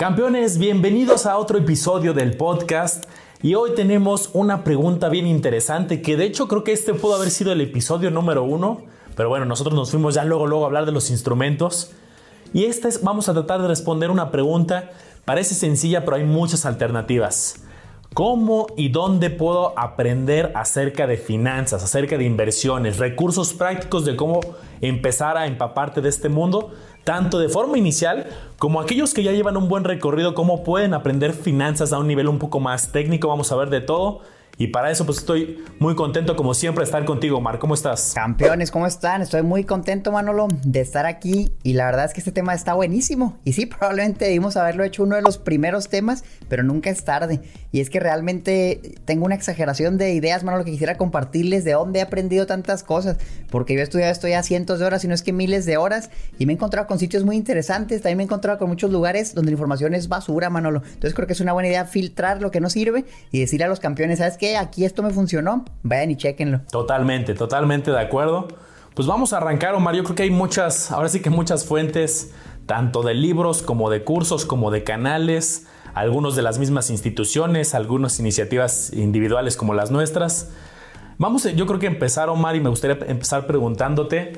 Campeones, bienvenidos a otro episodio del podcast. Y hoy tenemos una pregunta bien interesante que de hecho creo que este pudo haber sido el episodio número uno. Pero bueno, nosotros nos fuimos ya luego, luego a hablar de los instrumentos. Y esta es, vamos a tratar de responder una pregunta. Parece sencilla, pero hay muchas alternativas. ¿Cómo y dónde puedo aprender acerca de finanzas, acerca de inversiones, recursos prácticos de cómo empezar a empaparte de este mundo? Tanto de forma inicial como aquellos que ya llevan un buen recorrido, cómo pueden aprender finanzas a un nivel un poco más técnico. Vamos a ver de todo. Y para eso pues estoy muy contento como siempre de estar contigo, Mar. ¿Cómo estás? Campeones, ¿cómo están? Estoy muy contento, Manolo, de estar aquí y la verdad es que este tema está buenísimo. Y sí, probablemente debimos haberlo hecho uno de los primeros temas, pero nunca es tarde. Y es que realmente tengo una exageración de ideas, Manolo, que quisiera compartirles de dónde he aprendido tantas cosas. Porque yo he estudiado esto ya cientos de horas, si no es que miles de horas, y me he encontrado con sitios muy interesantes. También me he encontrado con muchos lugares donde la información es basura, Manolo. Entonces creo que es una buena idea filtrar lo que no sirve y decirle a los campeones, ¿sabes qué? Aquí esto me funcionó, vayan y chequenlo. Totalmente, totalmente de acuerdo. Pues vamos a arrancar, Omar. Yo creo que hay muchas, ahora sí que muchas fuentes, tanto de libros como de cursos, como de canales, algunos de las mismas instituciones, algunas iniciativas individuales como las nuestras. Vamos, yo creo que empezar, Omar, y me gustaría empezar preguntándote,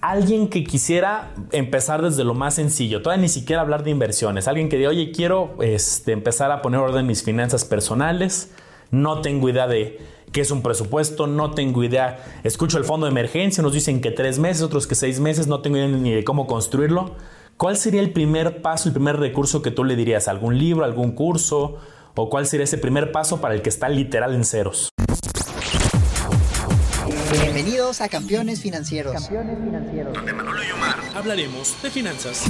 alguien que quisiera empezar desde lo más sencillo, todavía ni siquiera hablar de inversiones, alguien que diga, oye, quiero este, empezar a poner orden en mis finanzas personales, no tengo idea de qué es un presupuesto, no tengo idea, escucho el fondo de emergencia, nos dicen que tres meses, otros que seis meses, no tengo idea ni de cómo construirlo. ¿Cuál sería el primer paso, el primer recurso que tú le dirías? ¿Algún libro, algún curso? ¿O cuál sería ese primer paso para el que está literal en ceros? Bienvenidos a Campeones Financieros. Campeones Financieros. De Manolo y Omar hablaremos de finanzas.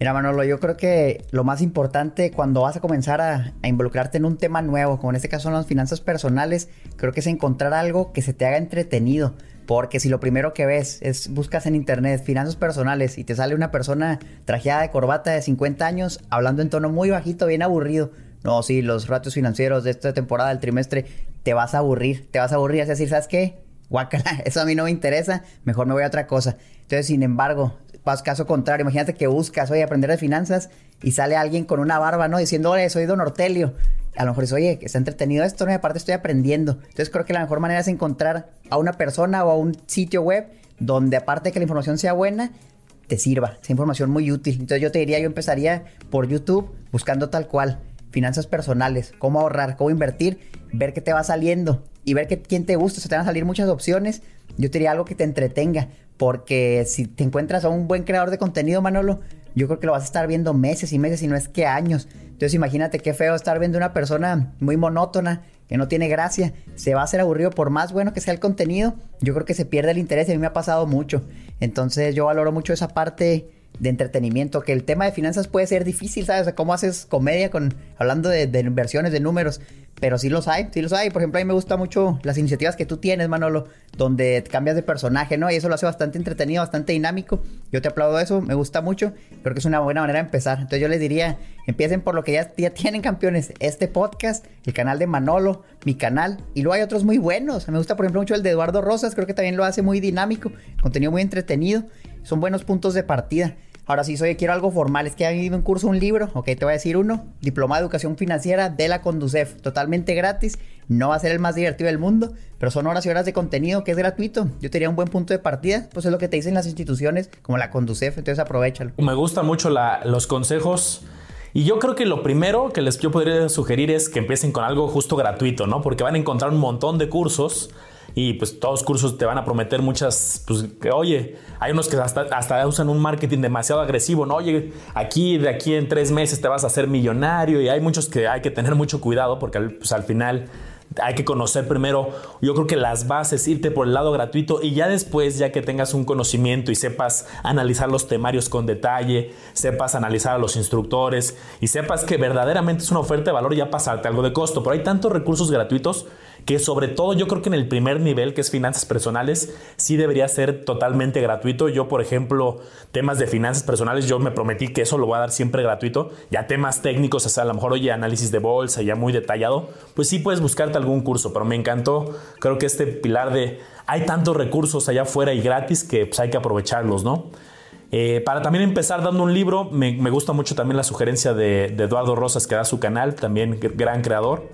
Mira, Manolo, yo creo que lo más importante cuando vas a comenzar a, involucrarte en un tema nuevo, como en este caso son las finanzas personales, creo que es encontrar algo que se te haga entretenido. Porque si lo primero que ves es buscas en internet finanzas personales y te sale una persona trajeada de corbata de 50 años hablando en tono muy bajito, bien aburrido. No, sí, los ratios financieros de esta temporada del trimestre, te vas a aburrir, te vas a aburrir. Es decir, ¿sabes qué? Eso a mí no me interesa, mejor me voy a otra cosa. Entonces, sin embargo, caso contrario, imagínate que buscas, oye, aprender de finanzas y sale alguien con una barba, ¿no? Diciendo, oye, soy Don Ortelio. A lo mejor dices, oye, está entretenido esto, ¿no? Y aparte estoy aprendiendo. Entonces creo que la mejor manera es encontrar a una persona o a un sitio web donde aparte de que la información sea buena, te sirva, sea información muy útil. Entonces yo te diría, yo empezaría por YouTube buscando tal cual, finanzas personales, cómo ahorrar, cómo invertir, ver qué te va saliendo y ver que, quién te gusta. O sea, te van a salir muchas opciones. Yo te diría algo que te entretenga. Porque si te encuentras a un buen creador de contenido, Manolo, yo creo que lo vas a estar viendo meses y meses y no es que años. Entonces imagínate qué feo estar viendo una persona muy monótona, que no tiene gracia, se va a hacer aburrido por más bueno que sea el contenido, yo creo que se pierde el interés y a mí me ha pasado mucho. Entonces yo valoro mucho esa parte de entretenimiento, que el tema de finanzas puede ser difícil, ¿sabes? O cómo haces comedia con hablando de, inversiones, de números, pero sí los hay, sí los hay. Por ejemplo, a mí me gustan mucho las iniciativas que tú tienes, Manolo, donde cambias de personaje, ¿no? Y eso lo hace bastante entretenido, bastante dinámico. Yo te aplaudo eso, me gusta mucho, creo que es una buena manera de empezar. Entonces yo les diría, empiecen por lo que ya, ya tienen campeones, este podcast, el canal de Manolo, mi canal, y luego hay otros muy buenos. Me gusta, por ejemplo, mucho el de Eduardo Rosas, creo que también lo hace muy dinámico, contenido muy entretenido, son buenos puntos de partida. Ahora sí, soy, quiero algo formal. Es que ha habido un curso, un libro. Ok, te voy a decir uno. Diploma de Educación Financiera de la Conducef. Totalmente gratis. No va a ser el más divertido del mundo, pero son horas y horas de contenido que es gratuito. Yo tenía un buen punto de partida. Pues es lo que te dicen las instituciones como la Conducef. Entonces aprovechalo. Me gustan mucho los consejos. Y yo creo que lo primero que les yo podría sugerir es que empiecen con algo justo gratuito, ¿no? Porque van a encontrar un montón de cursos y pues todos los cursos te van a prometer muchas, pues oye, hay unos que hasta, hasta usan un marketing demasiado agresivo, ¿no? Oye, aquí de aquí en tres meses te vas a hacer millonario y hay muchos que hay que tener mucho cuidado porque pues, al final hay que conocer primero, yo creo que las bases, irte por el lado gratuito y ya después, ya que tengas un conocimiento y sepas analizar los temarios con detalle, sepas analizar a los instructores y sepas que verdaderamente es una oferta de valor, ya pasarte algo de costo. Pero hay tantos recursos gratuitos que sobre todo yo creo que en el primer nivel, que es finanzas personales, sí debería ser totalmente gratuito. Yo, por ejemplo, temas de finanzas personales, yo me prometí que eso lo voy a dar siempre gratuito. Ya temas técnicos, o sea, a lo mejor, oye, análisis de bolsa, ya muy detallado, pues sí puedes buscarte algún curso, pero me encantó, creo que este pilar de hay tantos recursos allá afuera y gratis que pues hay que aprovecharlos, ¿no? Eh, para también empezar dando un libro, me, gusta mucho también la sugerencia de, Eduardo Rosas que da su canal, también gran creador.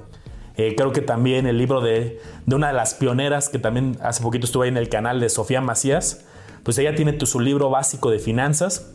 Eh, creo que también el libro de, de, una de las pioneras que también hace poquito estuve ahí en el canal de Sofía Macías, pues ella tiene su libro básico de finanzas.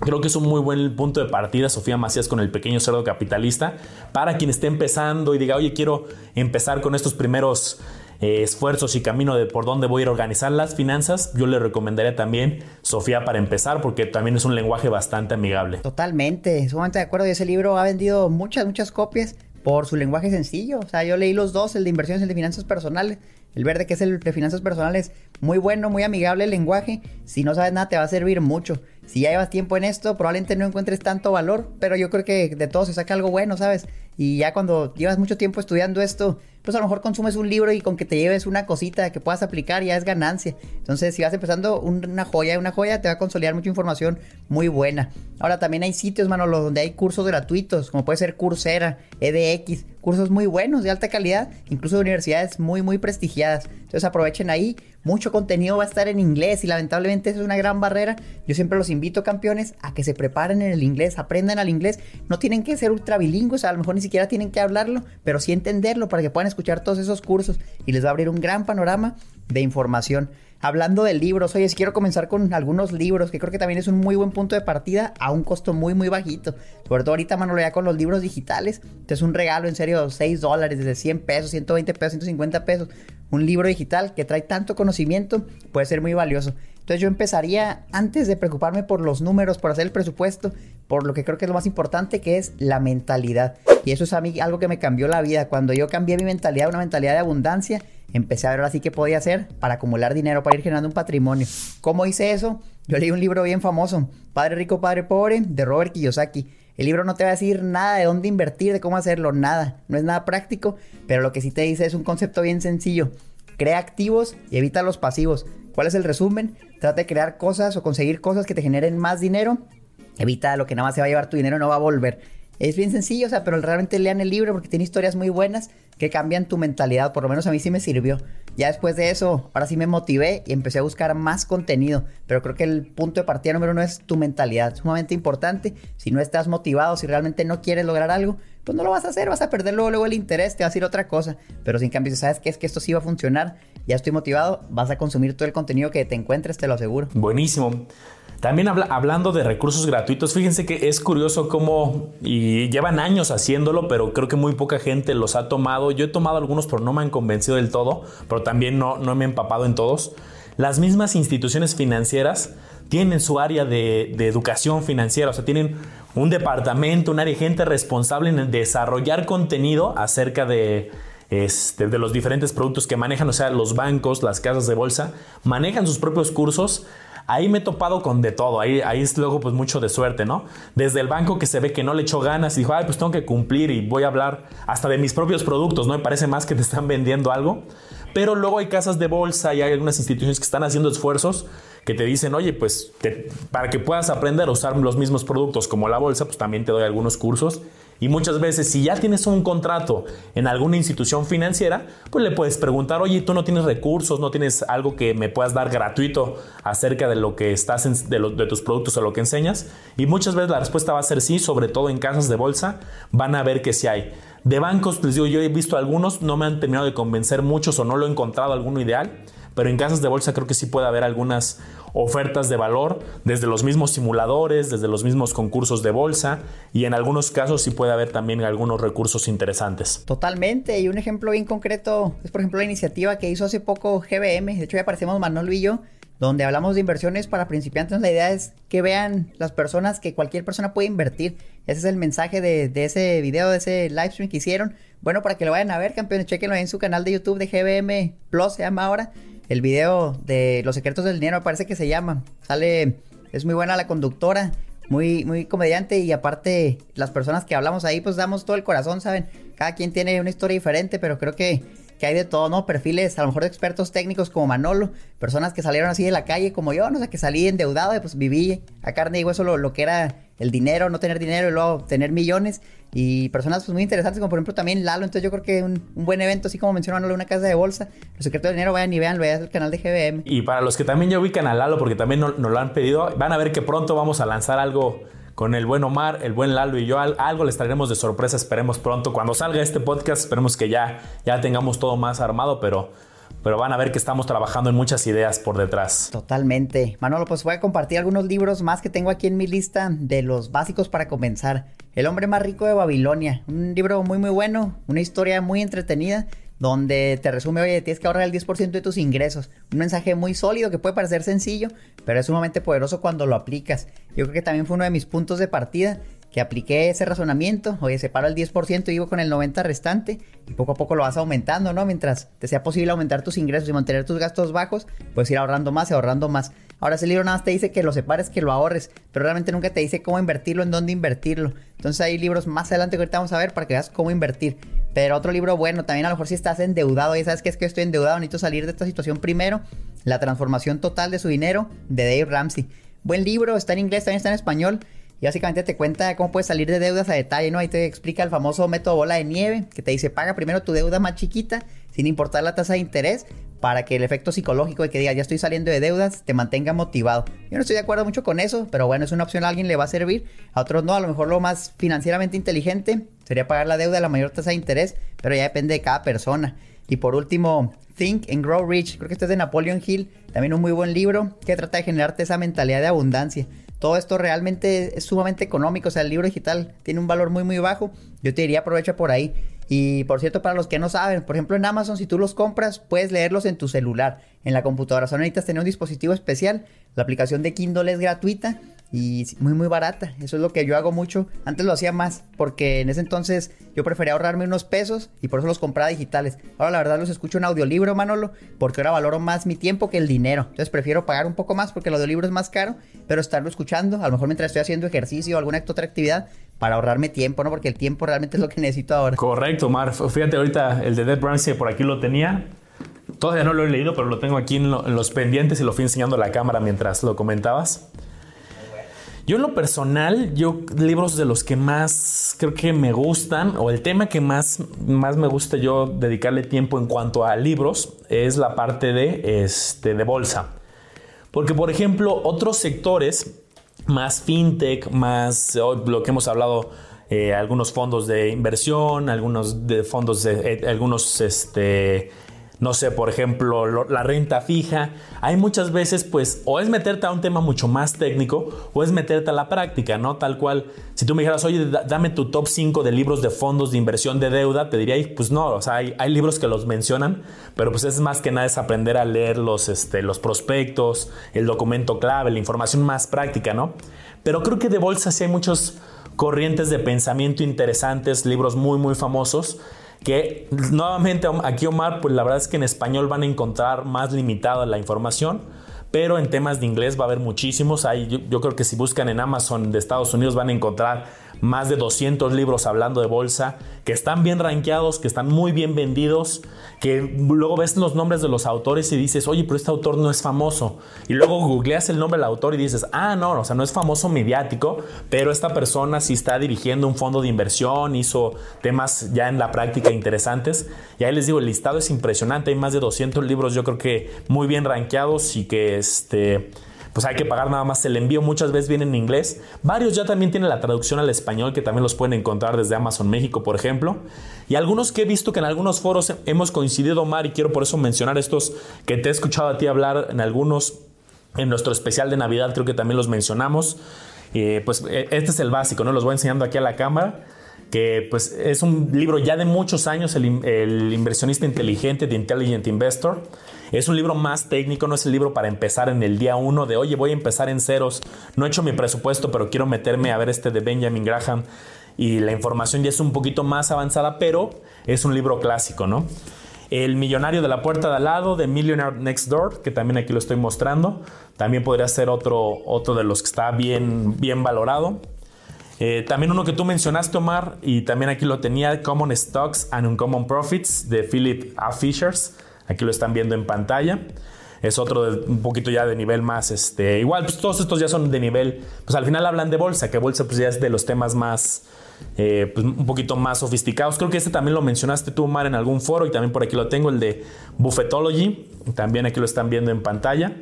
Creo que es un muy buen punto de partida, Sofía Macías, con el pequeño cerdo capitalista, para quien esté empezando y diga, oye, quiero empezar con estos primeros eh, esfuerzos y camino de por dónde voy a ir a organizar las finanzas, yo le recomendaría también Sofía para empezar, porque también es un lenguaje bastante amigable. Totalmente, sumamente de acuerdo. Y ese libro ha vendido muchas, muchas copias por su lenguaje sencillo. O sea, yo leí los dos, el de inversiones y el de finanzas personales. El verde, que es el de finanzas personales, muy bueno, muy amigable el lenguaje. Si no sabes nada, te va a servir mucho. Si ya llevas tiempo en esto, probablemente no encuentres tanto valor, pero yo creo que de todo se saca algo bueno, ¿sabes? Y ya cuando llevas mucho tiempo estudiando esto, pues a lo mejor consumes un libro y con que te lleves una cosita que puedas aplicar ya es ganancia. Entonces, si vas empezando una joya, una joya te va a consolidar mucha información muy buena. Ahora también hay sitios, Manolo, donde hay cursos gratuitos, como puede ser Coursera, EDX, cursos muy buenos de alta calidad, incluso de universidades muy, muy prestigiadas. Entonces aprovechen ahí mucho contenido va a estar en inglés y lamentablemente eso es una gran barrera. Yo siempre los invito, campeones, a que se preparen en el inglés, aprendan al inglés. No tienen que ser ultra bilingües, a lo mejor ni siquiera tienen que hablarlo, pero sí entenderlo para que puedan escuchar todos esos cursos y les va a abrir un gran panorama de información. Hablando de libros, oye, si quiero comenzar con algunos libros, que creo que también es un muy buen punto de partida a un costo muy, muy bajito. Sobre todo ahorita, Manolo, ya con los libros digitales, te es un regalo, en serio, 6 dólares, desde 100 pesos, 120 pesos, 150 pesos. Un libro digital que trae tanto conocimiento puede ser muy valioso. Entonces yo empezaría, antes de preocuparme por los números, por hacer el presupuesto, por lo que creo que es lo más importante, que es la mentalidad. Y eso es a mí algo que me cambió la vida. Cuando yo cambié mi mentalidad una mentalidad de abundancia, empecé a ver ahora qué podía hacer para acumular dinero, para ir generando un patrimonio. ¿Cómo hice eso? Yo leí un libro bien famoso, Padre Rico, Padre Pobre, de Robert Kiyosaki. El libro no te va a decir nada de dónde invertir, de cómo hacerlo, nada. No es nada práctico, pero lo que sí te dice es un concepto bien sencillo. Crea activos y evita los pasivos. ¿Cuál es el resumen? Trata de crear cosas o conseguir cosas que te generen más dinero. Evita lo que nada más se va a llevar tu dinero no va a volver. Es bien sencillo, o sea, pero realmente lean el libro porque tiene historias muy buenas que cambian tu mentalidad. Por lo menos a mí sí me sirvió. Ya después de eso, ahora sí me motivé y empecé a buscar más contenido. Pero creo que el punto de partida número uno es tu mentalidad. Sumamente importante. Si no estás motivado, si realmente no quieres lograr algo, pues no lo vas a hacer. Vas a perder luego, luego el interés, te vas a ir otra cosa. Pero si en cambio, sabes que es que esto sí va a funcionar, ya estoy motivado, vas a consumir todo el contenido que te encuentres, te lo aseguro. Buenísimo. También hablando de recursos gratuitos, fíjense que es curioso cómo, y llevan años haciéndolo, pero creo que muy poca gente los ha tomado. Yo he tomado algunos, pero no me han convencido del todo, pero también no, me he empapado en todos. Las mismas instituciones financieras tienen su área de, educación financiera, o sea, tienen un departamento, un área de gente responsable en desarrollar contenido acerca este, de los diferentes productos que manejan, o sea, los bancos, las casas de bolsa, manejan sus propios cursos Ahí me he topado con de todo, ahí, ahí es luego pues mucho de suerte, ¿no? Desde el banco que se ve que no le echó ganas y dijo, ay, pues tengo que cumplir y voy a hablar hasta de mis propios productos, ¿no? Me parece más que te están vendiendo algo. Pero luego hay casas de bolsa y hay algunas instituciones que están haciendo esfuerzos que te dicen, oye, pues para que puedas aprender a usar los mismos productos como la bolsa, pues también te doy algunos cursos y muchas veces, si ya tienes un contrato en alguna institución financiera, pues le puedes preguntar, oye, tú no tienes recursos, no tienes algo que me puedas dar gratuito acerca de lo que estás, de, de tus productos o lo que enseñas. Y muchas veces la respuesta va a ser sí, sobre todo en casas de bolsa, van a ver que sí hay. De bancos, les digo, yo he visto algunos, no me han terminado de convencer muchos o no lo he encontrado alguno ideal pero en casas de bolsa creo que sí puede haber algunas ofertas de valor desde los mismos simuladores, desde los mismos concursos de bolsa y en algunos casos sí puede haber también algunos recursos interesantes. Totalmente, y un ejemplo bien concreto es por ejemplo la iniciativa que hizo hace poco GBM, de hecho ya aparecemos Manolo y yo, donde hablamos de inversiones para principiantes. La idea es que vean las personas que cualquier persona puede invertir. Ese es el mensaje de, ese video, de ese live stream que hicieron. Bueno, para que lo vayan a ver, campeones, chequenlo en su canal de YouTube de GBM Plus, se llama ahora el video de Los secretos del dinero, parece que se llama. Sale, es muy buena la conductora, muy, muy comediante y aparte las personas que hablamos ahí pues damos todo el corazón, ¿saben? Cada quien tiene una historia diferente, pero creo que, que hay de todo, ¿no? Perfiles a lo mejor de expertos técnicos como Manolo, personas que salieron así de la calle como yo, no sé, que salí endeudado y pues viví a carne y hueso lo, lo que era el dinero, no tener dinero y luego tener millones. Y personas pues, muy interesantes, como por ejemplo también Lalo. Entonces yo creo que un, un buen evento, así como mencionó una casa de bolsa. Los secretos del dinero, vayan y vean, vean el canal de GBM. Y para los que también ya ubican a Lalo, porque también nos, lo han pedido, van a ver que pronto vamos a lanzar algo con el buen Omar, el buen Lalo y yo. Algo les traeremos de sorpresa, esperemos pronto. Cuando salga este podcast, esperemos que ya, ya tengamos todo más armado, pero pero van a ver que estamos trabajando en muchas ideas por detrás. Totalmente. Manolo, pues voy a compartir algunos libros más que tengo aquí en mi lista de los básicos para comenzar. El hombre más rico de Babilonia, un libro muy muy bueno, una historia muy entretenida donde te resume, oye, tienes que ahorrar el 10% de tus ingresos. Un mensaje muy sólido que puede parecer sencillo, pero es sumamente poderoso cuando lo aplicas. Yo creo que también fue uno de mis puntos de partida que apliqué ese razonamiento, oye, separo el 10% y vivo con el 90% restante y poco a poco lo vas aumentando, ¿no? Mientras te sea posible aumentar tus ingresos y mantener tus gastos bajos, puedes ir ahorrando más y ahorrando más. Ahora ese libro nada más te dice que lo separes, que lo ahorres, pero realmente nunca te dice cómo invertirlo, en dónde invertirlo. Entonces hay libros más adelante que ahorita vamos a ver para que veas cómo invertir. Pero otro libro bueno, también a lo mejor si estás endeudado y sabes que es que estoy endeudado, necesito salir de esta situación primero. La transformación total de su dinero de Dave Ramsey. Buen libro, está en inglés, también está en español. Y básicamente te cuenta cómo puedes salir de deudas a detalle, ¿no? Ahí te explica el famoso método bola de nieve, que te dice paga primero tu deuda más chiquita, sin importar la tasa de interés, para que el efecto psicológico de que diga ya estoy saliendo de deudas te mantenga motivado. Yo no estoy de acuerdo mucho con eso, pero bueno, es una opción, a alguien le va a servir, a otros no, a lo mejor lo más financieramente inteligente sería pagar la deuda a la mayor tasa de interés, pero ya depende de cada persona. Y por último, Think and Grow Rich, creo que este es de Napoleon Hill, también un muy buen libro que trata de generarte esa mentalidad de abundancia todo esto realmente es sumamente económico. O sea, el libro digital tiene un valor muy, muy bajo. Yo te diría aprovecha por ahí. Y por cierto, para los que no saben, por ejemplo en Amazon, si tú los compras, puedes leerlos en tu celular, en la computadora. Son necesitas tener un dispositivo especial. La aplicación de Kindle es gratuita y muy muy barata. Eso es lo que yo hago mucho. Antes lo hacía más porque en ese entonces yo prefería ahorrarme unos pesos y por eso los compraba digitales. Ahora la verdad los escucho en audiolibro, Manolo, porque ahora valoro más mi tiempo que el dinero. Entonces prefiero pagar un poco más porque el audiolibro es más caro, pero estarlo escuchando, a lo mejor mientras estoy haciendo ejercicio o alguna otra actividad para ahorrarme tiempo, ¿no? Porque el tiempo realmente es lo que necesito ahora. Correcto, Mar. Fíjate ahorita el de Dead Ramsey por aquí lo tenía. Todavía no lo he leído, pero lo tengo aquí en, en los pendientes y lo fui enseñando a la cámara mientras lo comentabas. Yo en lo personal, yo libros de los que más creo que me gustan o el tema que más, más me gusta yo dedicarle tiempo en cuanto a libros es la parte de, este, de bolsa. Porque por ejemplo otros sectores más fintech, más lo que hemos hablado, eh, algunos fondos de inversión, algunos de fondos de eh, algunos este, no sé, por ejemplo, la renta fija. Hay muchas veces, pues, o es meterte a un tema mucho más técnico o es meterte a la práctica, ¿no? Tal cual, si tú me dijeras, oye, dame tu top 5 de libros de fondos de inversión de deuda, te diría, pues no, o sea, hay, libros que los mencionan, pero pues es más que nada es aprender a leer los, este, los prospectos, el documento clave, la información más práctica, ¿no? Pero creo que de bolsa sí hay muchos corrientes de pensamiento interesantes, libros muy, muy famosos que nuevamente aquí Omar, pues la verdad es que en español van a encontrar más limitada la información, pero en temas de inglés va a haber muchísimos. Hay, yo creo que si buscan en Amazon de Estados Unidos van a encontrar más de 200 libros hablando de bolsa, que están bien rankeados, que están muy bien vendidos, que luego ves los nombres de los autores y dices, oye, pero este autor no es famoso. Y luego googleas el nombre del autor y dices, ah, no, o sea, no es famoso mediático, pero esta persona sí está dirigiendo un fondo de inversión, hizo temas ya en la práctica interesantes. Y ahí les digo, el listado es impresionante, hay más de 200 libros, yo creo que muy bien rankeados y que este pues hay que pagar nada más el envío. Muchas veces viene en inglés. Varios ya también tienen la traducción al español, que también los pueden encontrar desde Amazon México, por ejemplo. Y algunos que he visto que en algunos foros hemos coincidido, Mar, y quiero por eso mencionar estos que te he escuchado a ti hablar en algunos, en nuestro especial de Navidad, creo que también los mencionamos. Eh, pues e, este es el básico, ¿no? Los voy enseñando aquí a la cámara que pues es un libro ya de muchos años, el, el inversionista inteligente, The Intelligent Investor. Es un libro más técnico, no es el libro para empezar en el día uno de, oye, voy a empezar en ceros, no he hecho mi presupuesto, pero quiero meterme a ver este de Benjamin Graham y la información ya es un poquito más avanzada, pero es un libro clásico, ¿no? El millonario de la puerta de al lado, de Millionaire Next Door, que también aquí lo estoy mostrando, también podría ser otro, otro de los que está bien, bien valorado. Eh, también uno que tú mencionaste, Omar, y también aquí lo tenía, Common Stocks and Uncommon Profits, de Philip A. Fishers. Aquí lo están viendo en pantalla. es otro un poquito ya de nivel más, este, igual, pues todos estos ya son de nivel, pues al final hablan de bolsa, que bolsa pues ya es de los temas más, eh, pues un poquito más sofisticados. Creo que este también lo mencionaste tú, Mar, en algún foro y también por aquí lo tengo, el de Buffetology, también aquí lo están viendo en pantalla.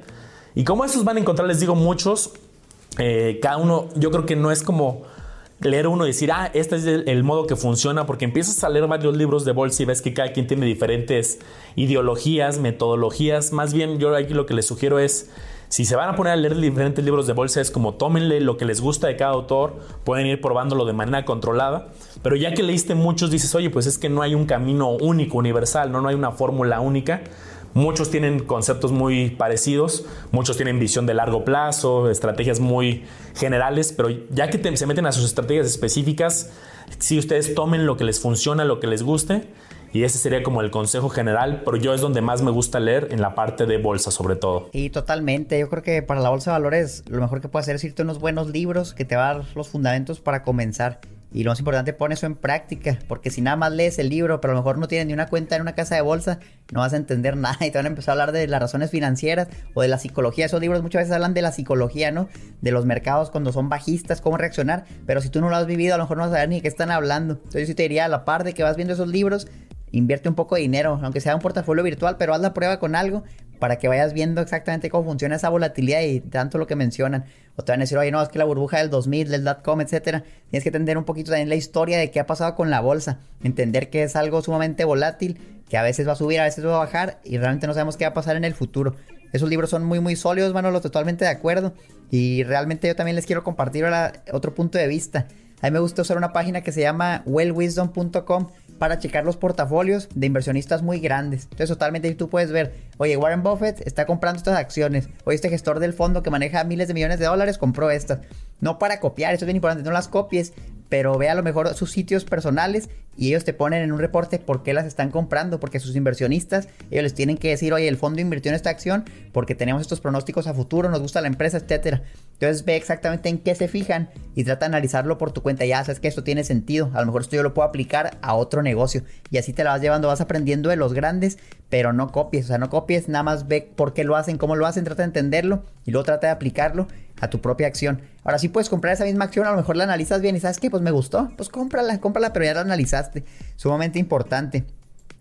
Y como esos van a encontrar, les digo, muchos, eh, cada uno, yo creo que no es como leer uno y decir, ah, este es el, modo que funciona, porque empiezas a leer varios libros de bolsa y ves que cada quien tiene diferentes ideologías, metodologías. Más bien, yo aquí lo que les sugiero es, si se van a poner a leer diferentes libros de bolsa, es como tómenle lo que les gusta de cada autor, pueden ir probándolo de manera controlada, pero ya que leíste muchos, dices, oye, pues es que no hay un camino único, universal, no, no hay una fórmula única Muchos tienen conceptos muy parecidos, muchos tienen visión de largo plazo, estrategias muy generales, pero ya que se meten a sus estrategias específicas, si ustedes tomen lo que les funciona, lo que les guste, y ese sería como el consejo general, pero yo es donde más me gusta leer en la parte de bolsa sobre todo. Y totalmente, yo creo que para la bolsa de valores lo mejor que puedes hacer es irte unos buenos libros que te van a dar los fundamentos para comenzar. Y lo más importante, pon eso en práctica, porque si nada más lees el libro, pero a lo mejor no tienes ni una cuenta en una casa de bolsa, no vas a entender nada y te van a empezar a hablar de las razones financieras o de la psicología. Esos libros muchas veces hablan de la psicología, ¿no? De los mercados cuando son bajistas, cómo reaccionar, pero si tú no lo has vivido, a lo mejor no vas a saber ni de qué están hablando. Entonces yo te diría, a la par de que vas viendo esos libros, invierte un poco de dinero, aunque sea un portafolio virtual, pero haz la prueba con algo para que vayas viendo exactamente cómo funciona esa volatilidad y tanto lo que mencionan. O te van a decir, oye, no, es que la burbuja del 2000, del dot-com, etcétera. Tienes que entender un poquito también la historia de qué ha pasado con la bolsa. Entender que es algo sumamente volátil, que a veces va a subir, a veces va a bajar y realmente no sabemos qué va a pasar en el futuro. Esos libros son muy, muy sólidos, Manolo, totalmente de acuerdo. Y realmente yo también les quiero compartir otro punto de vista. A mí me gusta usar una página que se llama wellwisdom.com para checar los portafolios de inversionistas muy grandes. Entonces, totalmente tú puedes ver, oye, Warren Buffett está comprando estas acciones, oye, este gestor del fondo que maneja miles de millones de dólares compró estas. No para copiar, eso es bien importante, no las copies, pero ve a lo mejor sus sitios personales y ellos te ponen en un reporte por qué las están comprando, porque sus inversionistas, ellos les tienen que decir, oye, el fondo invirtió en esta acción porque tenemos estos pronósticos a futuro, nos gusta la empresa, etcétera. Entonces ve exactamente en qué se fijan y trata de analizarlo por tu cuenta. Ya sabes que esto tiene sentido, a lo mejor esto yo lo puedo aplicar a otro negocio y así te la vas llevando, vas aprendiendo de los grandes, pero no copies, o sea, no copies, nada más ve por qué lo hacen, cómo lo hacen, trata de entenderlo y luego trata de aplicarlo a tu propia acción. Ahora sí puedes comprar esa misma acción, a lo mejor la analizas bien y sabes que pues me gustó, pues cómprala, cómprala, pero ya la analizaste. Sumamente importante.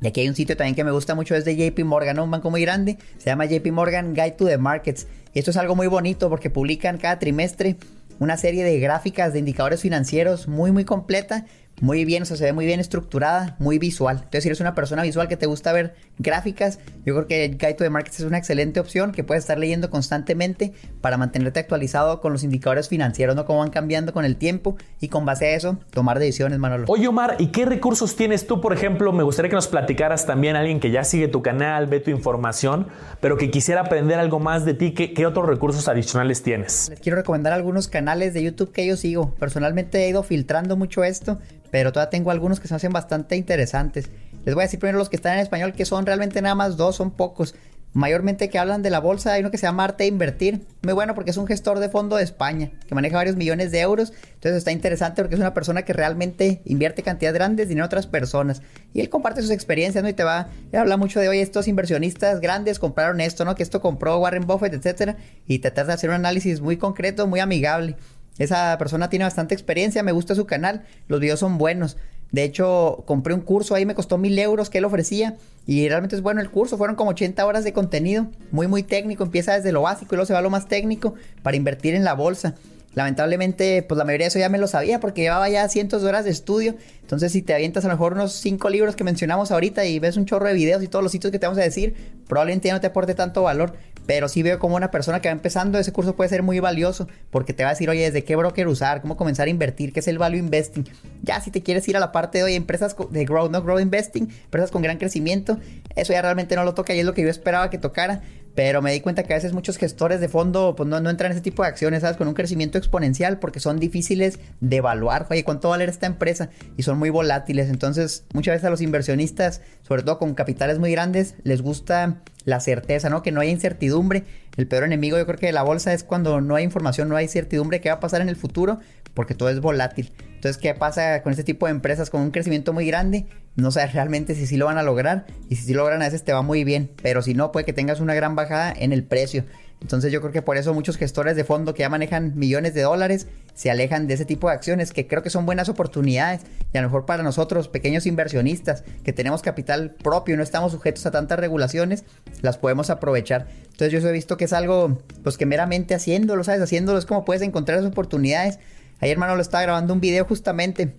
Y aquí hay un sitio también que me gusta mucho, es de JP Morgan, un banco muy grande, se llama JP Morgan Guide to the Markets. Y esto es algo muy bonito porque publican cada trimestre una serie de gráficas de indicadores financieros muy muy completa muy bien, o sea, se ve muy bien estructurada, muy visual. Entonces, si eres una persona visual que te gusta ver gráficas, yo creo que Guide to the Markets es una excelente opción que puedes estar leyendo constantemente para mantenerte actualizado con los indicadores financieros, ¿no? Cómo van cambiando con el tiempo y con base a eso tomar decisiones, Manolo. Oye, Omar, ¿y qué recursos tienes tú, por ejemplo? Me gustaría que nos platicaras también a alguien que ya sigue tu canal, ve tu información, pero que quisiera aprender algo más de ti. ¿Qué, qué otros recursos adicionales tienes? Les quiero recomendar algunos canales de YouTube que yo sigo. Personalmente he ido filtrando mucho esto pero todavía tengo algunos que se hacen bastante interesantes. Les voy a decir primero los que están en español, que son realmente nada más dos, son pocos. Mayormente que hablan de la bolsa, hay uno que se llama Arte Invertir. Muy bueno porque es un gestor de fondo de España que maneja varios millones de euros. Entonces está interesante porque es una persona que realmente invierte cantidades grandes de dinero en otras personas. Y él comparte sus experiencias, ¿no? Y te va, a habla mucho de, hoy estos inversionistas grandes compraron esto, ¿no? Que esto compró Warren Buffett, etcétera. Y trata de hacer un análisis muy concreto, muy amigable. Esa persona tiene bastante experiencia, me gusta su canal, los videos son buenos. De hecho, compré un curso ahí, me costó mil euros que él ofrecía. Y realmente es bueno el curso. Fueron como 80 horas de contenido. Muy, muy técnico. Empieza desde lo básico y luego se va a lo más técnico para invertir en la bolsa. Lamentablemente, pues la mayoría de eso ya me lo sabía porque llevaba ya cientos de horas de estudio. Entonces, si te avientas a lo mejor unos cinco libros que mencionamos ahorita y ves un chorro de videos y todos los sitios que te vamos a decir, probablemente ya no te aporte tanto valor. Pero sí veo como una persona que va empezando, ese curso puede ser muy valioso porque te va a decir, oye, desde qué broker usar, cómo comenzar a invertir, qué es el value investing. Ya si te quieres ir a la parte de, hoy empresas de growth, no growth investing, empresas con gran crecimiento, eso ya realmente no lo toca y es lo que yo esperaba que tocara. Pero me di cuenta que a veces muchos gestores de fondo pues no, entran en ese tipo de acciones, ¿sabes? Con un crecimiento exponencial porque son difíciles de evaluar. Oye, ¿cuánto vale esta empresa? Y son muy volátiles. Entonces, muchas veces a los inversionistas, sobre todo con capitales muy grandes, les gusta la certeza, ¿no? Que no haya incertidumbre. el peor enemigo yo creo que de la bolsa es cuando no hay información, no hay certidumbre qué va a pasar en el futuro, porque todo es volátil. Entonces, ¿qué pasa con este tipo de empresas con un crecimiento muy grande? No sabes realmente si sí lo van a lograr y si sí logran a veces te va muy bien, pero si no, puede que tengas una gran bajada en el precio. Entonces yo creo que por eso muchos gestores de fondo que ya manejan millones de dólares se alejan de ese tipo de acciones que creo que son buenas oportunidades y a lo mejor para nosotros, pequeños inversionistas que tenemos capital propio y no estamos sujetos a tantas regulaciones, las podemos aprovechar. Entonces yo he visto que es algo pues que meramente haciéndolo, ¿sabes? Haciéndolo es como puedes encontrar esas oportunidades Ayer, hermano, lo estaba grabando un video justamente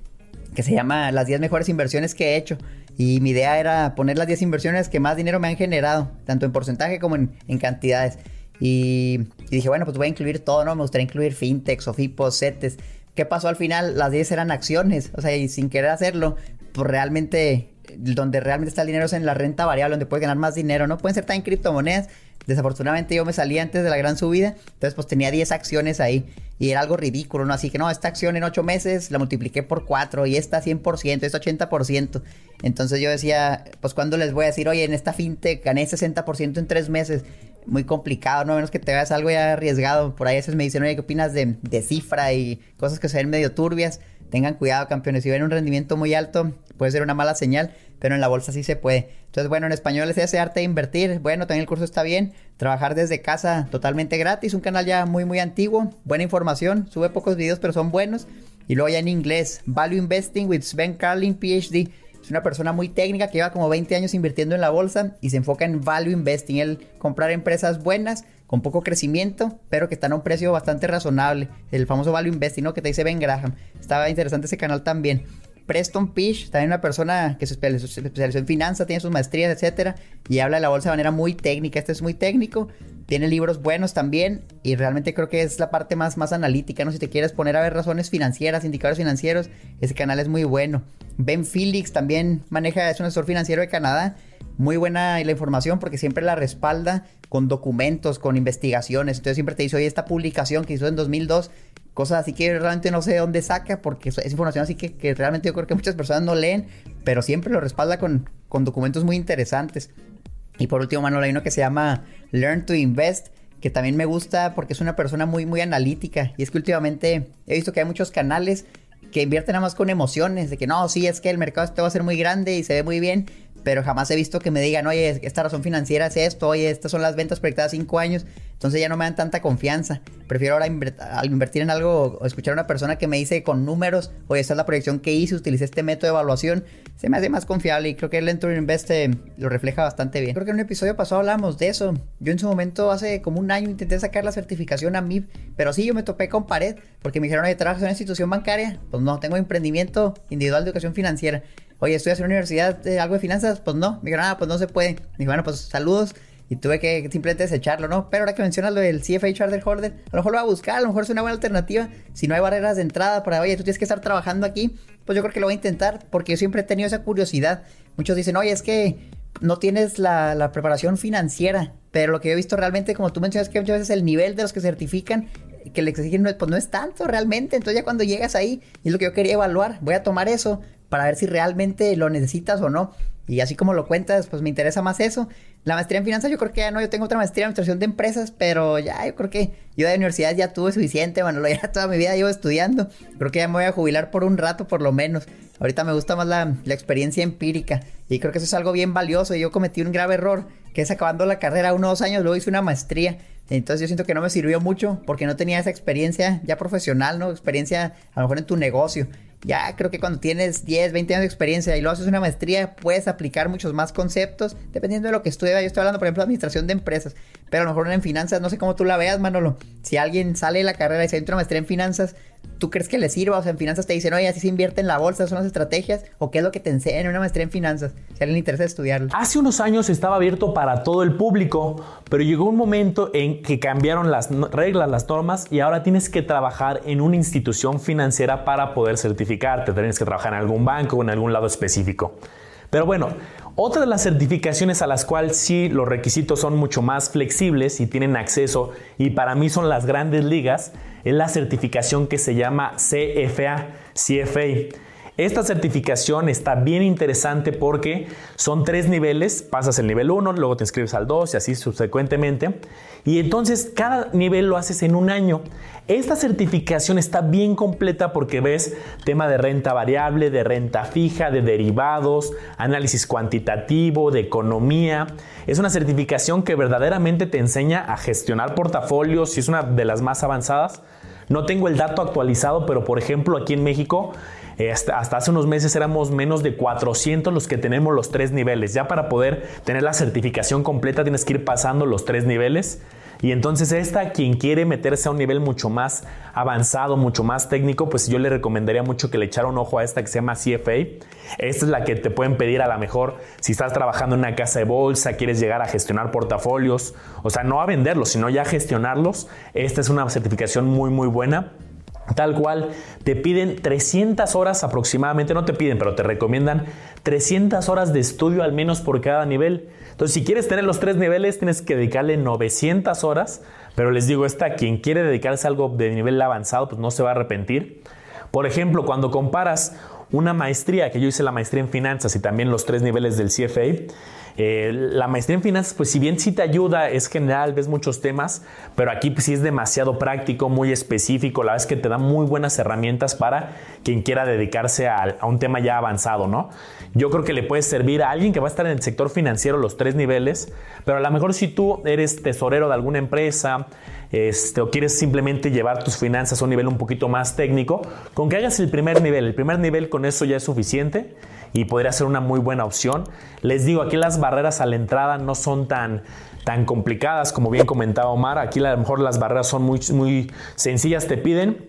que se llama Las 10 mejores inversiones que he hecho. Y mi idea era poner las 10 inversiones que más dinero me han generado, tanto en porcentaje como en, cantidades. Y, dije, bueno, pues voy a incluir todo, ¿no? Me gustaría incluir fintechs, OFIPOS, CETES. ¿Qué pasó al final? Las 10 eran acciones. O sea, y sin querer hacerlo, pues realmente, donde realmente está el dinero es en la renta variable, donde puedes ganar más dinero, ¿no? Pueden ser también criptomonedas, Desafortunadamente yo me salí antes de la gran subida, entonces pues tenía 10 acciones ahí y era algo ridículo, ¿no? Así que no, esta acción en 8 meses la multipliqué por 4 y esta 100%, esta 80%. Entonces yo decía, pues cuando les voy a decir, oye, en esta fintech gané 60% en 3 meses, muy complicado, ¿no? menos que te veas algo ya arriesgado. Por ahí a veces me dicen, oye, ¿qué opinas de, de cifra y cosas que se ven medio turbias? Tengan cuidado, campeones. Si ven un rendimiento muy alto, puede ser una mala señal, pero en la bolsa sí se puede. Entonces, bueno, en español es ese arte de invertir. Bueno, también el curso está bien. Trabajar desde casa totalmente gratis. Un canal ya muy, muy antiguo. Buena información. Sube pocos videos, pero son buenos. Y luego ya en inglés. Value Investing with Sven Carlin, PhD. Es una persona muy técnica que lleva como 20 años invirtiendo en la bolsa y se enfoca en value investing, el comprar empresas buenas con poco crecimiento, pero que están a un precio bastante razonable. El famoso value investing, ¿no? Que te dice Ben Graham. Estaba interesante ese canal también. Preston Pish, también una persona que se especializó en finanzas, tiene sus maestrías, etcétera, y habla de la bolsa de manera muy técnica. Este es muy técnico, tiene libros buenos también, y realmente creo que es la parte más, más analítica, ¿no? Si te quieres poner a ver razones financieras, indicadores financieros, ese canal es muy bueno. Ben Felix también maneja, es un asesor financiero de Canadá, muy buena la información porque siempre la respalda con documentos, con investigaciones. Entonces siempre te dice, oye, esta publicación que hizo en 2002 cosas así que realmente no sé de dónde saca, porque es información así que, realmente yo creo que muchas personas no leen, pero siempre lo respalda con, con documentos muy interesantes. Y por último, Manuel, hay uno que se llama Learn to Invest, que también me gusta porque es una persona muy, muy analítica. Y es que últimamente he visto que hay muchos canales que invierten nada más con emociones, de que no, sí, es que el mercado este va a ser muy grande y se ve muy bien, pero jamás he visto que me digan, oye, esta razón financiera es esto, oye, estas son las ventas proyectadas cinco años. Entonces ya no me dan tanta confianza. Prefiero ahora invertir en algo o escuchar a una persona que me dice con números, oye, esta es la proyección que hice, utilicé este método de evaluación. Se me hace más confiable y creo que el Enter Invest eh, lo refleja bastante bien. Creo que en un episodio pasado hablamos de eso. Yo en su momento, hace como un año, intenté sacar la certificación a MIP, pero sí, yo me topé con pared porque me dijeron, oye, ¿trabajas en una institución bancaria? Pues no, tengo emprendimiento individual de educación financiera. Oye, ¿estudias en la universidad de algo de finanzas? Pues no. Me dijeron, ah, pues no se puede. Dije, bueno, pues saludos y tuve que simplemente desecharlo, ¿no? Pero ahora que mencionas lo del CFA Charter Holder, a lo mejor lo voy a buscar, a lo mejor es una buena alternativa. Si no hay barreras de entrada para, oye, tú tienes que estar trabajando aquí, pues yo creo que lo voy a intentar porque yo siempre he tenido esa curiosidad. Muchos dicen, oye, es que no tienes la, preparación financiera, pero lo que yo he visto realmente, como tú mencionas, que muchas veces el nivel de los que certifican que le exigen pues no es tanto realmente. Entonces ya cuando llegas ahí, es lo que yo quería evaluar, voy a tomar eso para ver si realmente lo necesitas o no. Y así como lo cuentas, pues me interesa más eso. La maestría en finanzas, yo creo que ya no, yo tengo otra maestría en administración de empresas, pero ya, yo creo que yo de universidad ya tuve suficiente, bueno, ya toda mi vida llevo estudiando. Creo que ya me voy a jubilar por un rato, por lo menos. Ahorita me gusta más la, experiencia empírica y creo que eso es algo bien valioso. Yo cometí un grave error, que es acabando la carrera unos dos años, luego hice una maestría. Entonces yo siento que no me sirvió mucho porque no tenía esa experiencia ya profesional, ¿no? Experiencia a lo mejor en tu negocio ya creo que cuando tienes 10, 20 años de experiencia y lo haces una maestría, puedes aplicar muchos más conceptos, dependiendo de lo que estudias. Yo estoy hablando, por ejemplo, de administración de empresas, pero a lo mejor en finanzas, no sé cómo tú la veas, Manolo. Si alguien sale de la carrera y se entra una maestría en finanzas, ¿tú crees que le sirva? O sea, en finanzas te dicen, oye, así se invierte en la bolsa, son las estrategias, o qué es lo que te enseñan en una maestría en finanzas, si alguien le interesa estudiarlo. Hace unos años estaba abierto para todo el público, pero llegó un momento en que cambiaron las reglas, las normas, y ahora tienes que trabajar en una institución financiera para poder certificarte, tienes que trabajar en algún banco o en algún lado específico. Pero bueno, otra de las certificaciones a las cuales sí los requisitos son mucho más flexibles y tienen acceso, y para mí son las grandes ligas, es la certificación que se llama CFA, CFA. Esta certificación está bien interesante porque son tres niveles, pasas el nivel 1, luego te inscribes al 2 y así subsecuentemente. Y entonces cada nivel lo haces en un año. Esta certificación está bien completa porque ves tema de renta variable, de renta fija, de derivados, análisis cuantitativo, de economía. Es una certificación que verdaderamente te enseña a gestionar portafolios y es una de las más avanzadas. No tengo el dato actualizado, pero por ejemplo aquí en México hasta, hasta, hace unos meses éramos menos de 400 los que tenemos los tres niveles. Ya para poder tener la certificación completa tienes que ir pasando los tres niveles. Y entonces esta, quien quiere meterse a un nivel mucho más avanzado, mucho más técnico, pues yo le recomendaría mucho que le echara un ojo a esta que se llama CFA. Esta es la que te pueden pedir a lo mejor si estás trabajando en una casa de bolsa, quieres llegar a gestionar portafolios, o sea, no a venderlos, sino ya a gestionarlos. Esta es una certificación muy, muy buena. Tal cual, te piden 300 horas aproximadamente, no te piden, pero te recomiendan 300 horas de estudio al menos por cada nivel. Entonces, si quieres tener los tres niveles, tienes que dedicarle 900 horas, pero les digo, esta, quien quiere dedicarse a algo de nivel avanzado, pues no se va a arrepentir. Por ejemplo, cuando comparas una maestría, que yo hice la maestría en finanzas y también los tres niveles del CFA, eh, la maestría en finanzas, pues si bien sí te ayuda, es general, ves muchos temas, pero aquí pues, sí es demasiado práctico, muy específico, la verdad es que te da muy buenas herramientas para quien quiera dedicarse a, un tema ya avanzado, ¿no? Yo creo que le puede servir a alguien que va a estar en el sector financiero los tres niveles, pero a lo mejor si tú eres tesorero de alguna empresa, este, o quieres simplemente llevar tus finanzas a un nivel un poquito más técnico, con que hagas el primer nivel, el primer nivel con eso ya es suficiente y podría ser una muy buena opción. Les digo, aquí las barreras a la entrada no son tan, tan complicadas como bien comentaba Omar. Aquí a lo mejor las barreras son muy, muy sencillas. Te piden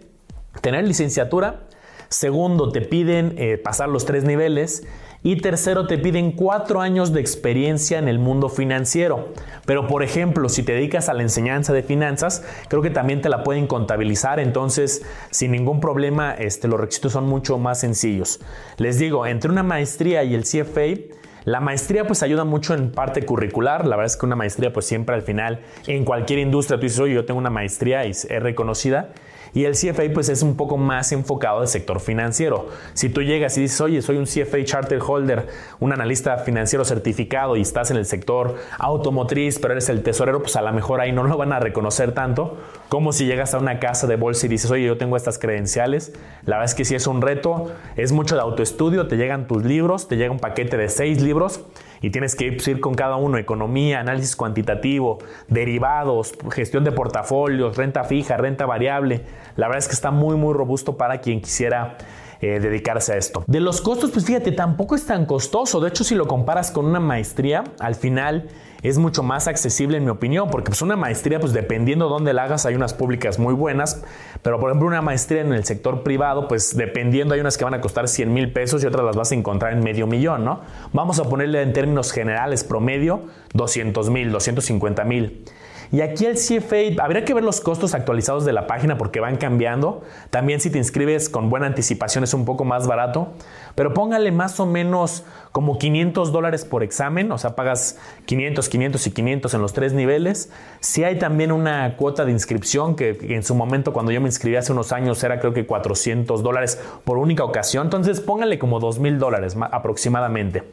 tener licenciatura. Segundo, te piden eh, pasar los tres niveles. Y tercero, te piden cuatro años de experiencia en el mundo financiero. Pero por ejemplo, si te dedicas a la enseñanza de finanzas, creo que también te la pueden contabilizar. Entonces, sin ningún problema, este, los requisitos son mucho más sencillos. Les digo, entre una maestría y el CFA, la maestría pues ayuda mucho en parte curricular, la verdad es que una maestría pues siempre al final en cualquier industria tú dices, oye, yo tengo una maestría y es reconocida y el CFA pues es un poco más enfocado al sector financiero. Si tú llegas y dices, oye, soy un CFA Charter Holder, un analista financiero certificado y estás en el sector automotriz, pero eres el tesorero, pues a lo mejor ahí no lo van a reconocer tanto como si llegas a una casa de bolsa y dices, oye, yo tengo estas credenciales. La verdad es que sí es un reto, es mucho de autoestudio, te llegan tus libros, te llega un paquete de seis libros y tienes que ir con cada uno, economía, análisis cuantitativo, derivados, gestión de portafolios, renta fija, renta variable. La verdad es que está muy, muy robusto para quien quisiera eh, dedicarse a esto. De los costos, pues fíjate, tampoco es tan costoso. De hecho, si lo comparas con una maestría, al final es mucho más accesible en mi opinión, porque pues una maestría, pues dependiendo de dónde la hagas, hay unas públicas muy buenas, pero por ejemplo una maestría en el sector privado, pues dependiendo hay unas que van a costar 100 mil pesos y otras las vas a encontrar en medio millón, ¿no? Vamos a ponerle en términos generales promedio 200 mil, 250 mil. Y aquí el CFA, habría que ver los costos actualizados de la página porque van cambiando. También si te inscribes con buena anticipación es un poco más barato. Pero póngale más o menos como 500 dólares por examen, o sea, pagas 500, 500 y 500 en los tres niveles. Si hay también una cuota de inscripción que, en su momento cuando yo me inscribí hace unos años era creo que 400 dólares por única ocasión. Entonces póngale como 2 mil dólares aproximadamente.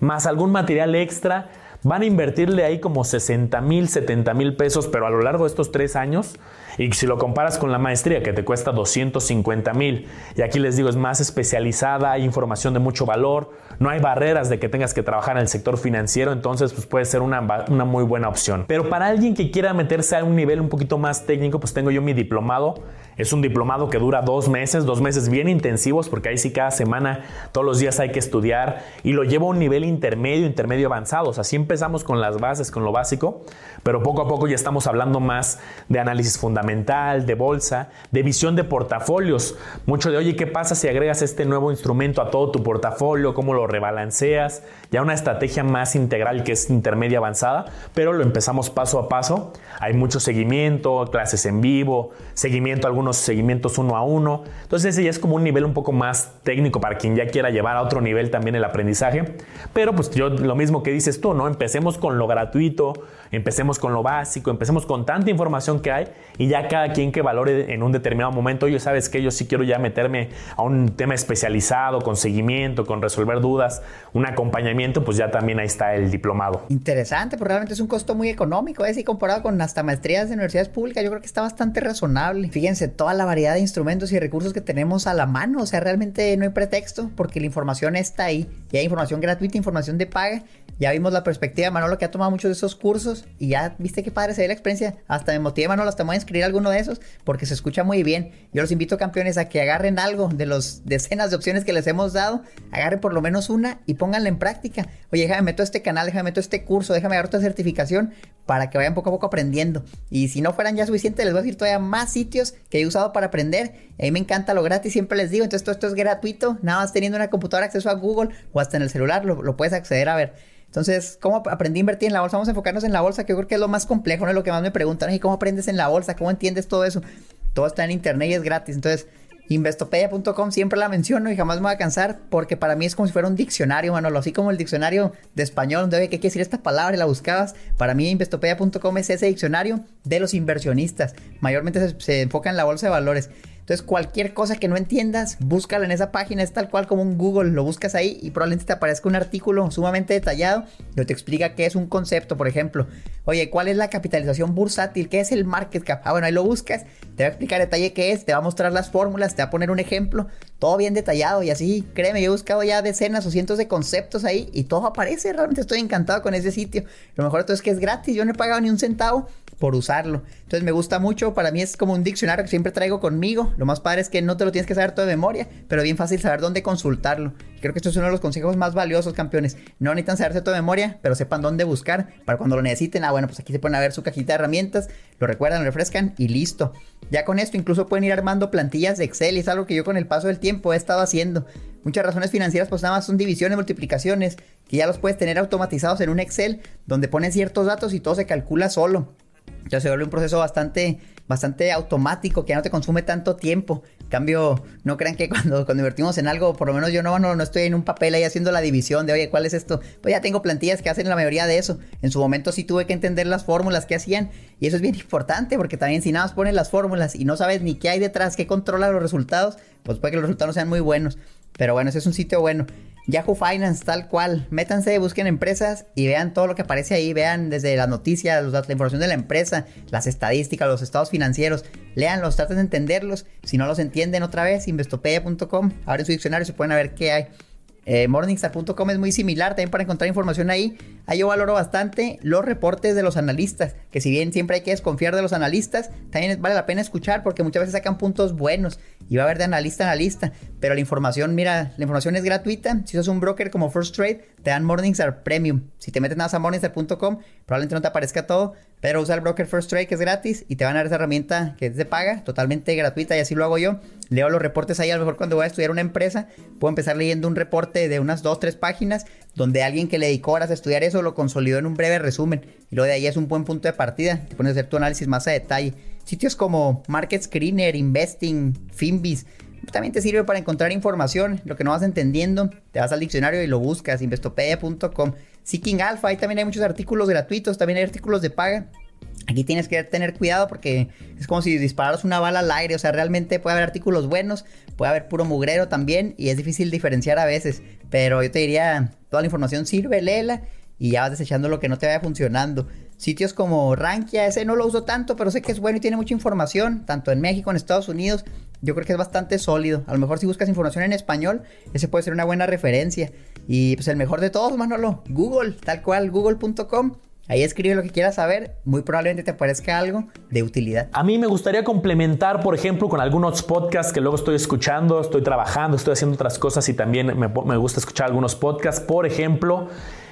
Más algún material extra van a invertirle ahí como 60 mil, 70 mil pesos, pero a lo largo de estos tres años, y si lo comparas con la maestría que te cuesta 250 mil, y aquí les digo, es más especializada, hay información de mucho valor, no hay barreras de que tengas que trabajar en el sector financiero, entonces pues puede ser una, una muy buena opción. Pero para alguien que quiera meterse a un nivel un poquito más técnico, pues tengo yo mi diplomado es un diplomado que dura dos meses, dos meses bien intensivos, porque ahí sí cada semana, todos los días hay que estudiar y lo llevo a un nivel intermedio, intermedio avanzado. O sea, sí empezamos con las bases, con lo básico, pero poco a poco ya estamos hablando más de análisis fundamental, de bolsa, de visión de portafolios. Mucho de, oye, ¿qué pasa si agregas este nuevo instrumento a todo tu portafolio? ¿Cómo lo rebalanceas? Ya una estrategia más integral que es intermedia avanzada, pero lo empezamos paso a paso. Hay mucho seguimiento, clases en vivo, seguimiento algunos unos seguimientos uno a uno. Entonces ese ya es como un nivel un poco más técnico para quien ya quiera llevar a otro nivel también el aprendizaje. Pero pues yo lo mismo que dices tú, ¿no? Empecemos con lo gratuito, empecemos con lo básico, empecemos con tanta información que hay y ya cada quien que valore en un determinado momento, oye, sabes que yo sí quiero ya meterme a un tema especializado, con seguimiento, con resolver dudas, un acompañamiento, pues ya también ahí está el diplomado. Interesante, porque realmente es un costo muy económico, ¿eh? Si comparado con hasta maestrías de universidades públicas, yo creo que está bastante razonable. Fíjense, toda la variedad de instrumentos y recursos que tenemos a la mano, o sea, realmente no hay pretexto, porque la información está ahí, y hay información gratuita, información de paga, ya vimos la perspectiva de Manolo que ha tomado muchos de esos cursos y ya viste qué padre se ve la experiencia. Hasta me motiva Manolo, hasta me voy a inscribir a alguno de esos porque se escucha muy bien. Yo los invito, campeones, a que agarren algo de los decenas de opciones que les hemos dado, agarren por lo menos una y pónganla en práctica. Oye, déjame meto este canal, déjame meto este curso, déjame agarrar otra certificación para que vayan poco a poco aprendiendo. Y si no fueran ya suficientes, les voy a decir todavía más sitios que he usado para aprender. A mí me encanta lo gratis, siempre les digo. Entonces todo esto es gratuito, nada más teniendo una computadora, acceso a Google o hasta en el celular, lo puedes acceder a ver. Entonces, ¿cómo aprendí a invertir en la bolsa? Vamos a enfocarnos en la bolsa, que yo creo que es lo más complejo, no es lo que más me preguntan. ¿Y cómo aprendes en la bolsa? ¿Cómo entiendes todo eso? Todo está en internet y es gratis. Entonces, Investopedia.com siempre la menciono y jamás me voy a cansar porque para mí es como si fuera un diccionario, Manolo. Así como el diccionario de español, donde qué quiere decir esta palabra y la buscabas. Para mí, Investopedia.com es ese diccionario de los inversionistas. Mayormente se, se enfoca en la bolsa de valores. Entonces, cualquier cosa que no entiendas, búscala en esa página, es tal cual como un Google, lo buscas ahí y probablemente te aparezca un artículo sumamente detallado donde te explica qué es un concepto, por ejemplo. Oye, ¿cuál es la capitalización bursátil? ¿Qué es el market cap? Ah, bueno, ahí lo buscas, te va a explicar detalle qué es, te va a mostrar las fórmulas, te va a poner un ejemplo, todo bien detallado y así, créeme, yo he buscado ya decenas o cientos de conceptos ahí y todo aparece, realmente estoy encantado con ese sitio. Lo mejor es que es gratis, yo no he pagado ni un centavo por usarlo. Entonces me gusta mucho, para mí es como un diccionario que siempre traigo conmigo. Lo más padre es que no te lo tienes que saber todo de memoria, pero bien fácil saber dónde consultarlo. Creo que esto es uno de los consejos más valiosos, campeones. No necesitan saberse todo de memoria, pero sepan dónde buscar para cuando lo necesiten. Ah, bueno, pues aquí se pueden ver su cajita de herramientas, lo recuerdan, lo refrescan y listo. Ya con esto incluso pueden ir armando plantillas de Excel y es algo que yo con el paso del tiempo he estado haciendo. Muchas razones financieras pues nada más son divisiones, multiplicaciones, que ya los puedes tener automatizados en un Excel donde ponen ciertos datos y todo se calcula solo. Ya se vuelve un proceso bastante, bastante automático que ya no te consume tanto tiempo. En cambio, no crean que cuando, cuando invertimos en algo, por lo menos yo no, no, no estoy en un papel ahí haciendo la división de, oye, ¿cuál es esto? Pues ya tengo plantillas que hacen la mayoría de eso. En su momento sí tuve que entender las fórmulas que hacían y eso es bien importante porque también si nada más pones las fórmulas y no sabes ni qué hay detrás, qué controla los resultados, pues puede que los resultados sean muy buenos. Pero bueno, ese es un sitio bueno. Yahoo Finance, tal cual. Métanse, busquen empresas y vean todo lo que aparece ahí. Vean desde las noticias, la información de la empresa, las estadísticas, los estados financieros. Leanlos, traten de entenderlos. Si no los entienden otra vez, investopedia.com. Abren su diccionario y se pueden ver qué hay. Eh, morningstar.com es muy similar también para encontrar información ahí. Ahí yo valoro bastante los reportes de los analistas, que si bien siempre hay que desconfiar de los analistas, también vale la pena escuchar porque muchas veces sacan puntos buenos y va a haber de analista a analista, pero la información, mira, la información es gratuita. Si sos un broker como First Trade, te dan Morningstar Premium. Si te metes nada a morningstar.com, probablemente no te aparezca todo, pero usa el broker First Trade que es gratis y te van a dar esa herramienta que es de paga, totalmente gratuita y así lo hago yo. Leo los reportes ahí, a lo mejor cuando voy a estudiar una empresa, puedo empezar leyendo un reporte de unas dos, tres páginas, donde alguien que le dedicó horas a estudiar eso lo consolidó en un breve resumen. Y luego de ahí es un buen punto de partida, te pones a hacer tu análisis más a detalle. Sitios como Market Screener, Investing, Finbis, también te sirve para encontrar información, lo que no vas entendiendo, te vas al diccionario y lo buscas, investopedia.com. Seeking Alpha, ahí también hay muchos artículos gratuitos, también hay artículos de paga. Aquí tienes que tener cuidado porque es como si dispararas una bala al aire. O sea, realmente puede haber artículos buenos, puede haber puro mugrero también y es difícil diferenciar a veces. Pero yo te diría, toda la información sirve, léela y ya vas desechando lo que no te vaya funcionando. Sitios como Rankia, ese no lo uso tanto, pero sé que es bueno y tiene mucha información, tanto en México, en Estados Unidos. Yo creo que es bastante sólido. A lo mejor si buscas información en español, ese puede ser una buena referencia. Y pues el mejor de todos, Manolo, Google, tal cual, google.com Ahí escribe lo que quieras saber, muy probablemente te aparezca algo de utilidad. A mí me gustaría complementar, por ejemplo, con algunos podcasts que luego estoy escuchando, estoy trabajando, estoy haciendo otras cosas y también me, me gusta escuchar algunos podcasts. Por ejemplo,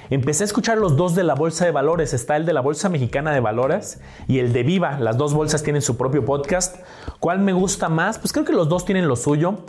empecé a escuchar los dos de la Bolsa de Valores. Está el de la Bolsa Mexicana de Valores y el de Viva. Las dos bolsas tienen su propio podcast. ¿Cuál me gusta más? Pues creo que los dos tienen lo suyo.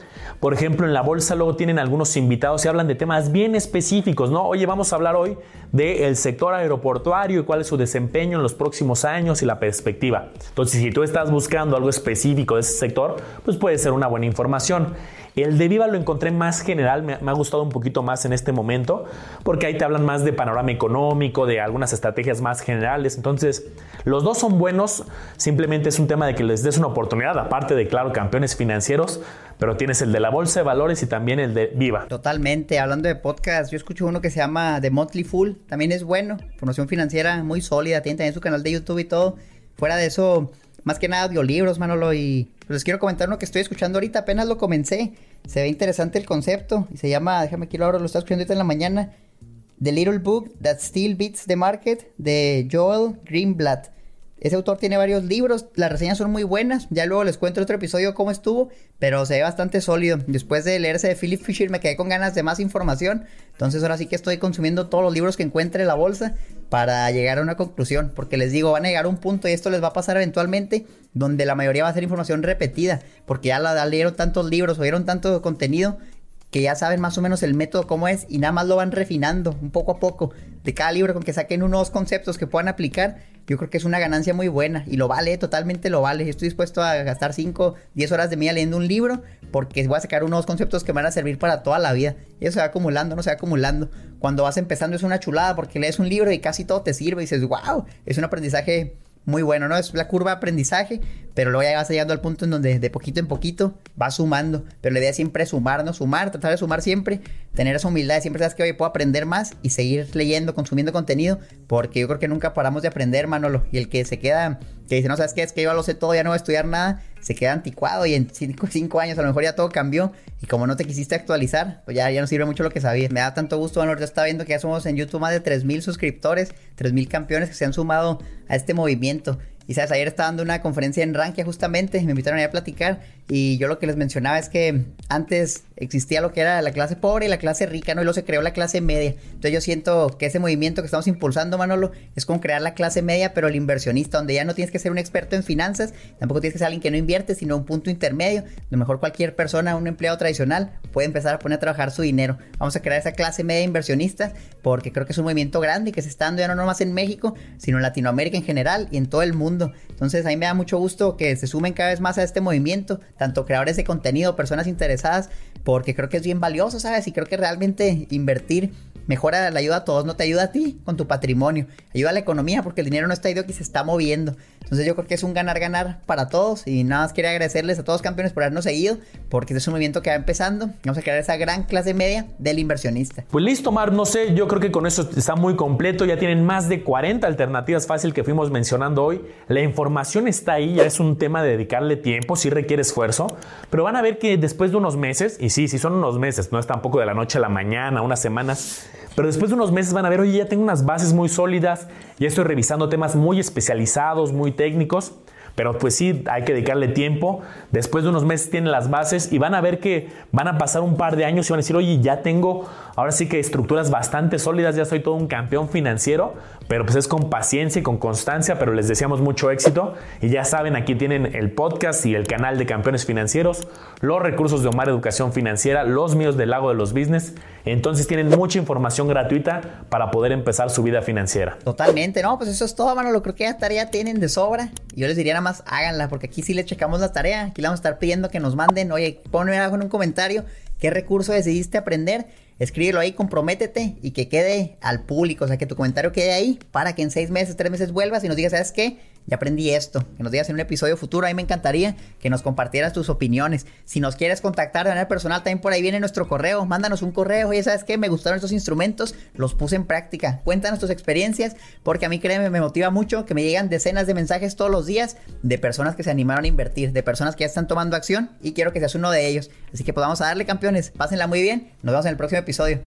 Por ejemplo, en la bolsa luego tienen algunos invitados y hablan de temas bien específicos, ¿no? Oye, vamos a hablar hoy del sector aeroportuario y cuál es su desempeño en los próximos años y la perspectiva. Entonces, si tú estás buscando algo específico de ese sector, pues puede ser una buena información. El de Viva lo encontré más general, me, ha gustado un poquito más en este momento, porque ahí te hablan más de panorama económico, de algunas estrategias más generales. Entonces, los dos son buenos, simplemente es un tema de que les des una oportunidad, aparte de, claro, campeones financieros, pero tienes el de la Bolsa de Valores y también el de Viva. Totalmente, hablando de podcast, yo escucho uno que se llama The Monthly Full, también es bueno, formación financiera muy sólida, tiene también su canal de YouTube y todo. Fuera de eso, más que nada audiolibros, Manolo, y les quiero comentar uno que estoy escuchando ahorita, apenas lo comencé. Se ve interesante el concepto y se llama, déjame aquí ahora, lo estaba escuchando ahorita en la mañana, The Little Book That Still Beats the Market de Joel Greenblatt. Ese autor tiene varios libros, las reseñas son muy buenas, ya luego les cuento en otro episodio cómo estuvo, pero se ve bastante sólido. Después de leerse de Philip Fisher me quedé con ganas de más información, entonces ahora sí que estoy consumiendo todos los libros que encuentre en la bolsa para llegar a una conclusión, porque les digo, van a llegar a un punto y esto les va a pasar eventualmente donde la mayoría va a ser información repetida, porque ya la, leyeron tantos libros, oyeron tanto contenido que ya saben más o menos el método cómo es y nada más lo van refinando un poco a poco de cada libro con que saquen unos conceptos que puedan aplicar yo creo que es una ganancia muy buena y lo vale, totalmente lo vale. Estoy dispuesto a gastar 5, 10 horas de mí leyendo un libro porque voy a sacar unos conceptos que me van a servir para toda la vida. Y eso se va acumulando, no se va acumulando. Cuando vas empezando es una chulada porque lees un libro y casi todo te sirve y dices, wow, es un aprendizaje muy bueno, ¿no? Es la curva de aprendizaje, pero luego ya vas llegando al punto en donde de poquito en poquito vas sumando. Pero la idea es siempre sumar, ¿no? Sumar, tratar de sumar siempre, tener esa humildad siempre sabes que hoy puedo aprender más y seguir leyendo, consumiendo contenido, porque yo creo que nunca paramos de aprender, Manolo. Y el que se queda, que dice, no sabes qué, es que yo lo sé todo, ya no voy a estudiar nada, se queda anticuado y en 5 años a lo mejor ya todo cambió y como no te quisiste actualizar, pues ya, ya no sirve mucho lo que sabías. Me da tanto gusto, Manolo, ya está viendo que ya somos en YouTube más de 3.000 suscriptores, 3.000 campeones que se han sumado a este movimiento. Y sabes, ayer estaba dando una conferencia en Rankia justamente, me invitaron a platicar y yo lo que les mencionaba es que antes existía lo que era la clase pobre y la clase rica, ¿no? Y luego se creó la clase media. Entonces yo siento que ese movimiento que estamos impulsando, Manolo, es como crear la clase media, pero el inversionista, donde ya no tienes que ser un experto en finanzas, tampoco tienes que ser alguien que no invierte, sino un punto intermedio. A lo mejor cualquier persona, un empleado tradicional, puede empezar a poner a trabajar su dinero. Vamos a crear esa clase media inversionista porque creo que es un movimiento grande y que se está dando ya no nomás en México, sino en Latinoamérica en general y en todo el mundo. Entonces a mí me da mucho gusto que se sumen cada vez más a este movimiento, tanto creadores de contenido, personas interesadas, porque creo que es bien valioso, ¿sabes? Y creo que realmente invertir mejora la ayuda a todos, no te ayuda a ti con tu patrimonio, ayuda a la economía porque el dinero no está ido que se está moviendo. Entonces yo creo que es un ganar-ganar para todos y nada más quería agradecerles a todos campeones por habernos seguido porque este es un movimiento que va empezando. Vamos a crear esa gran clase media del inversionista. Pues listo, Mar, no sé, yo creo que con eso está muy completo, ya tienen más de 40 alternativas fácil que fuimos mencionando hoy. La información está ahí, ya es un tema de dedicarle tiempo, sí requiere esfuerzo, pero van a ver que después de unos meses, y sí, sí son unos meses, no es tampoco de la noche a la mañana, unas semanas, pero después de unos meses van a ver, oye, ya tengo unas bases muy sólidas, ya estoy revisando temas muy especializados, muy técnicos. Pero pues sí, hay que dedicarle tiempo. Después de unos meses tienen las bases y van a ver que van a pasar un par de años y van a decir, oye, ya tengo ahora sí que estructuras bastante sólidas, ya soy todo un campeón financiero, pero pues es con paciencia y con constancia, pero les deseamos mucho éxito. Y ya saben, aquí tienen el podcast y el canal de campeones financieros, los recursos de Omar Educación Financiera, los míos del Lago de los Business. Entonces tienen mucha información gratuita para poder empezar su vida financiera. Totalmente, no, pues eso es todo, mano. Lo creo que ya tarea tienen de sobra. Yo les diría nada más háganla, porque aquí sí le checamos la tarea. Aquí le vamos a estar pidiendo que nos manden, oye, ponme algo en un comentario qué recurso decidiste aprender. Escríbelo ahí, comprométete y que quede al público, o sea, que tu comentario quede ahí para que en seis meses, tres meses vuelvas y nos digas, ¿sabes qué? Ya aprendí esto. Que nos digas en un episodio futuro. A mí me encantaría que nos compartieras tus opiniones. Si nos quieres contactar de manera personal, también por ahí viene nuestro correo. Mándanos un correo. Oye, ¿sabes qué? Me gustaron estos instrumentos. Los puse en práctica. Cuéntanos tus experiencias. Porque a mí, créeme, me motiva mucho que me llegan decenas de mensajes todos los días de personas que se animaron a invertir, de personas que ya están tomando acción y quiero que seas uno de ellos. Así que pues darle campeones. Pásenla muy bien. Nos vemos en el próximo episodio.